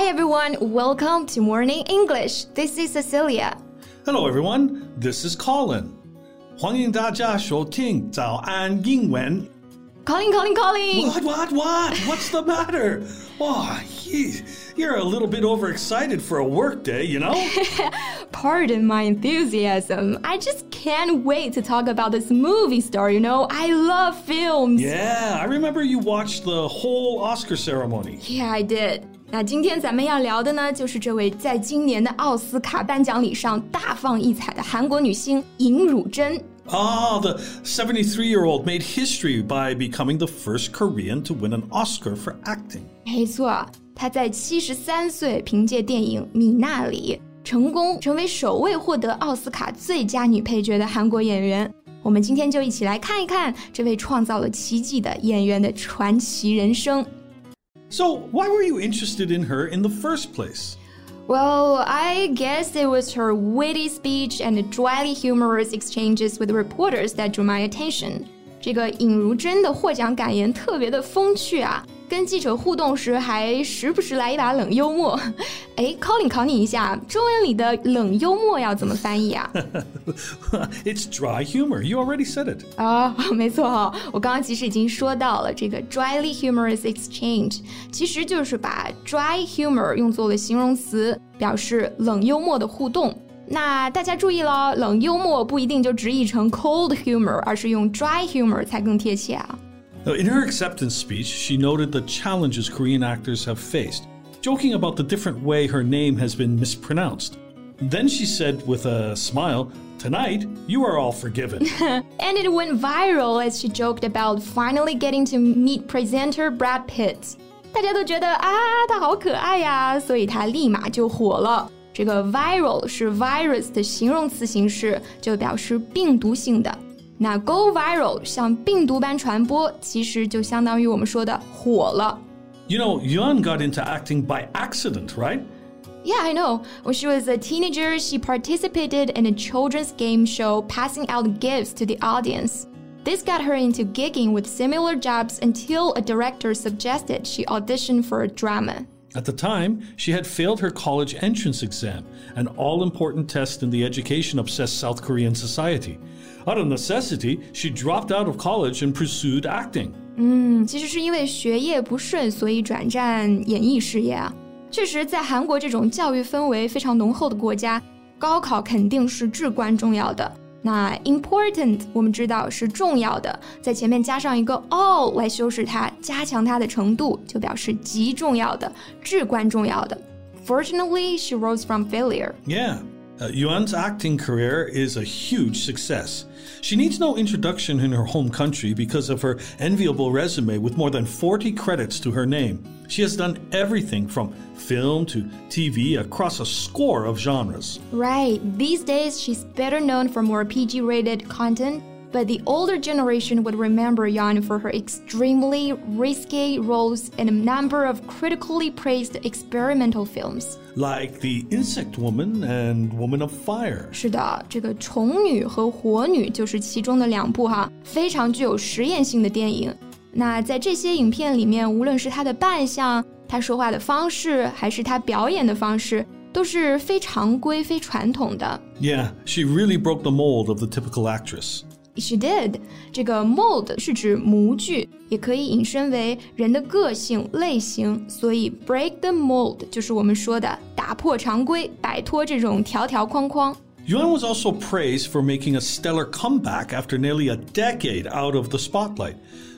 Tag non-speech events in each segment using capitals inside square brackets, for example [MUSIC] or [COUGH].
Hi everyone, welcome to Morning English. This is Cecilia. Hello everyone, this is Colin. 欢迎大家收听早安英文。 Calling, calling, calling. What, what, what? What's the matter? [LAUGHS] Oh, you, you're a little bit overexcited for a work day, you know? [LAUGHS] Pardon my enthusiasm. I just can't wait to talk about this movie star, you know? I love films. yeah, I remember you watched the whole Oscar ceremony. Yeah, I did. 那今天咱们要聊的呢，就是这位在今年的奥斯卡颁奖礼上大放异彩的韩国女星尹汝贞。 Ah, the 73 year old made history by becoming the first Korean to win an Oscar for acting. 没错，她在七十三岁凭借电影《米娜里》成功成为首位获得奥斯卡最佳女配角的韩国演员。我们今天就一起来看一看这位创造了奇迹的演员的传奇人生。 so, why were you interested in her in the first place? Well, I guess it was her witty speech and dryly humorous exchanges with reporters that drew my attention. 这个尹汝贞的获奖感言特别的风趣啊，跟记者互动时还时不时来一把冷幽默。[LAUGHS] 哎，Colin 考你一下，中文里的冷幽默要怎么翻译啊？[LAUGHS] it's dry humor. You already said it. 啊，没错哈、我刚刚其实已经说到了这个 dryly humorous exchange，其实就是把 dry humor 用作了形容词，表示冷幽默的互动。那大家注意了，冷幽默不一定就直译成 cold humor，而是用 dry humor 才更贴切啊。Now, In her acceptance speech, she noted the challenges Korean actors have faced, joking about the different way her name has been mispronounced. Then she said with a smile, Tonight, you are all forgiven. [LAUGHS] And it went viral as she joked about finally getting to meet presenter Brad Pitt。大家都觉得啊，他好可爱呀，所以他立马就火了。这个 viral 是 virus 的形容词形式，就表示病毒性的。 那 go viral 像病毒般传播，其实就相当于我们说的火了。 you know, Yeon got into acting by accident, right? Yeah, I know. When she was a teenager, she participated in a children's game show passing out gifts to the audience. This got her into gigging with similar jobs until a director suggested she audition for a drama. At the time, she had failed her college entrance exam, an all important test in the education obsessed South Korean society. Out of necessity, she dropped out of college and pursued acting. 其实是因为学业不顺，所以转战演艺事业啊。确实，在韩国这种教育氛围非常浓厚的国家，高考肯定是至关重要的。 那 important 我们知道是重要的，在前面加上一个 all 来修饰它，加强它的程度，就表示极重要的、至关重要的。Fortunately, she rose from failure. Yeah. Uh, Yuan's acting career is a huge success. She needs no introduction in her home country because of her enviable resume with more than 40 credits to her name. She has done everything from film to TV across a score of genres. Right. These days, she's better known for more PG rated content, but the older generation would remember Yeon for her extremely risque roles in a number of critically praised experimental films Like The Insect Woman and Woman of Fire. 是的，这个《虫女》和《火女》就是其中的两部哈，非常具有实验性的电影。那在这些影片里面，无论是她的扮相、她说话的方式，还是她表演的方式，都是非常规、非传统的。 Yeah, she really broke the mold of the typical actress. She did。这个 mold 是指模具，也可以引申为人的个性、类型，所以 break the mold 就是我们说的打破常规，摆脱这种条条框框。 Yuan was also praised for making a stellar comeback after nearly a decade out of the spotlight,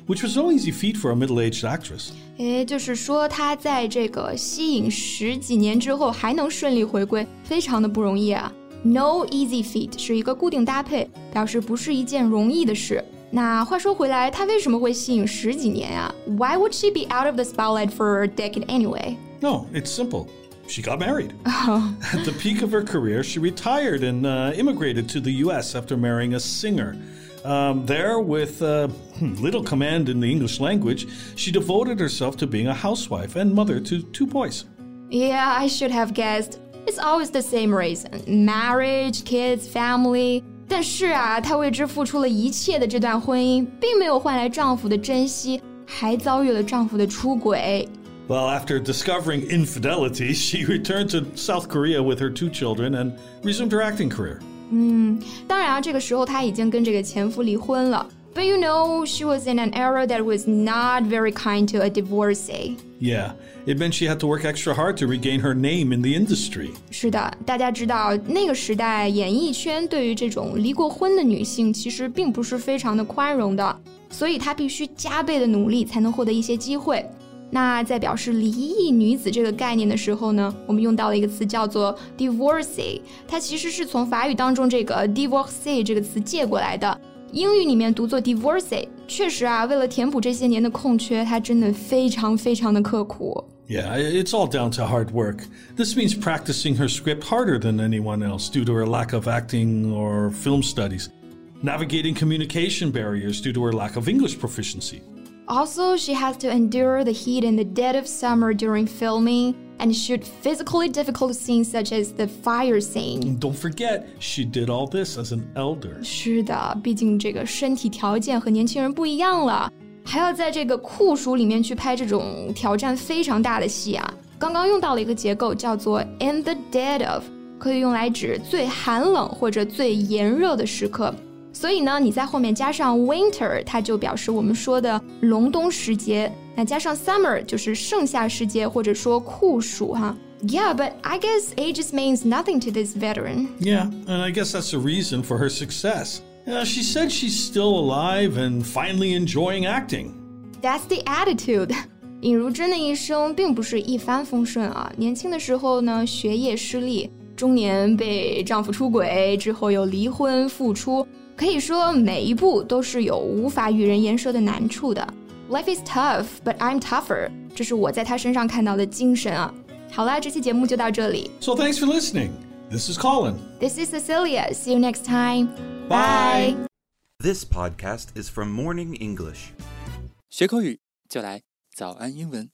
which was no easy feat for a middle aged actress. 诶，就是说她在这个吸引十几年之后还能顺利回归，非常的不容易啊。 No easy feat 是一个固定搭配，表示不是一件容易的事。那话说回来，她为什么会吸引十几年呀、Why would she be out of the spotlight for a decade anyway? No, it's simple. She got married. [LAUGHS] At the peak of her career, she retired and uh, immigrated to the U.S. after marrying a singer. Um, there, with uh, little command in the English language, she devoted herself to being a housewife and mother to two boys. Yeah, I should have guessed. It's always the same reason: marriage, kids, family. 但是啊，她为之付出了一切的这段婚姻，并没有换来丈夫的珍惜，还遭遇了丈夫的出轨。 Well, after discovering infidelity, [LAUGHS] she returned to South Korea with her two children and resumed her acting career. 嗯，当然啊，这个时候她已经跟这个前夫离婚了。 But you know, she was in an era that was not very kind to a divorcee. Yeah, it meant she had to work extra hard to regain her name in the industry. 是的，大家知道那个时代演艺圈对于这种离过婚的女性其实并不是非常的宽容的，所以她必须加倍的努力才能获得一些机会。那在表示离异女子这个概念的时候呢，我们用到了一个词叫做 divorcee，它其实是从法语当中这个 divorcee 这个词借过来的。 英语里面读作 divorcee，确实啊，为了填补这些年的空缺，它真的非常非常的刻苦。Yeah, it's all down to hard work. This means practicing her script harder than anyone else due to her lack of acting or film studies, navigating communication barriers due to her lack of English proficiency. Also, she has to endure the heat in the dead of summer during filming and shoot physically difficult scenes such as the fire scene. And don't forget, she did all this as an elder. 是的，毕竟这个身体条件和年轻人不一样了，还要在这个酷暑里面去拍这种挑战非常大的戏啊。刚刚用到了一个结构叫做 in the dead of，可以用来指最寒冷或者最炎热的时刻。所以呢，你在后面加上 winter，它就表示我们说的隆冬时节。 那加上 summer 就是盛夏时节或者说酷暑哈。Yeah, but I guess age means nothing to this veteran. Yeah, and I guess that's the reason for her success. Uh, she said she's still alive and finally enjoying acting. That's the attitude. [LAUGHS] 尹汝贞的一生并不是一帆风顺啊，年轻的时候呢，学业失利，中年被丈夫出轨，之后又离婚复出，可以说每一步都是有无法与人言说的难处的。Life is tough, but I'm tougher。这是我在他身上看到的精神啊。好啦，这期节目就到这里。So thanks for listening. This is Colin. This is Cecilia. See you next time. Bye. This podcast is from Morning English. 学口语就来早安英文。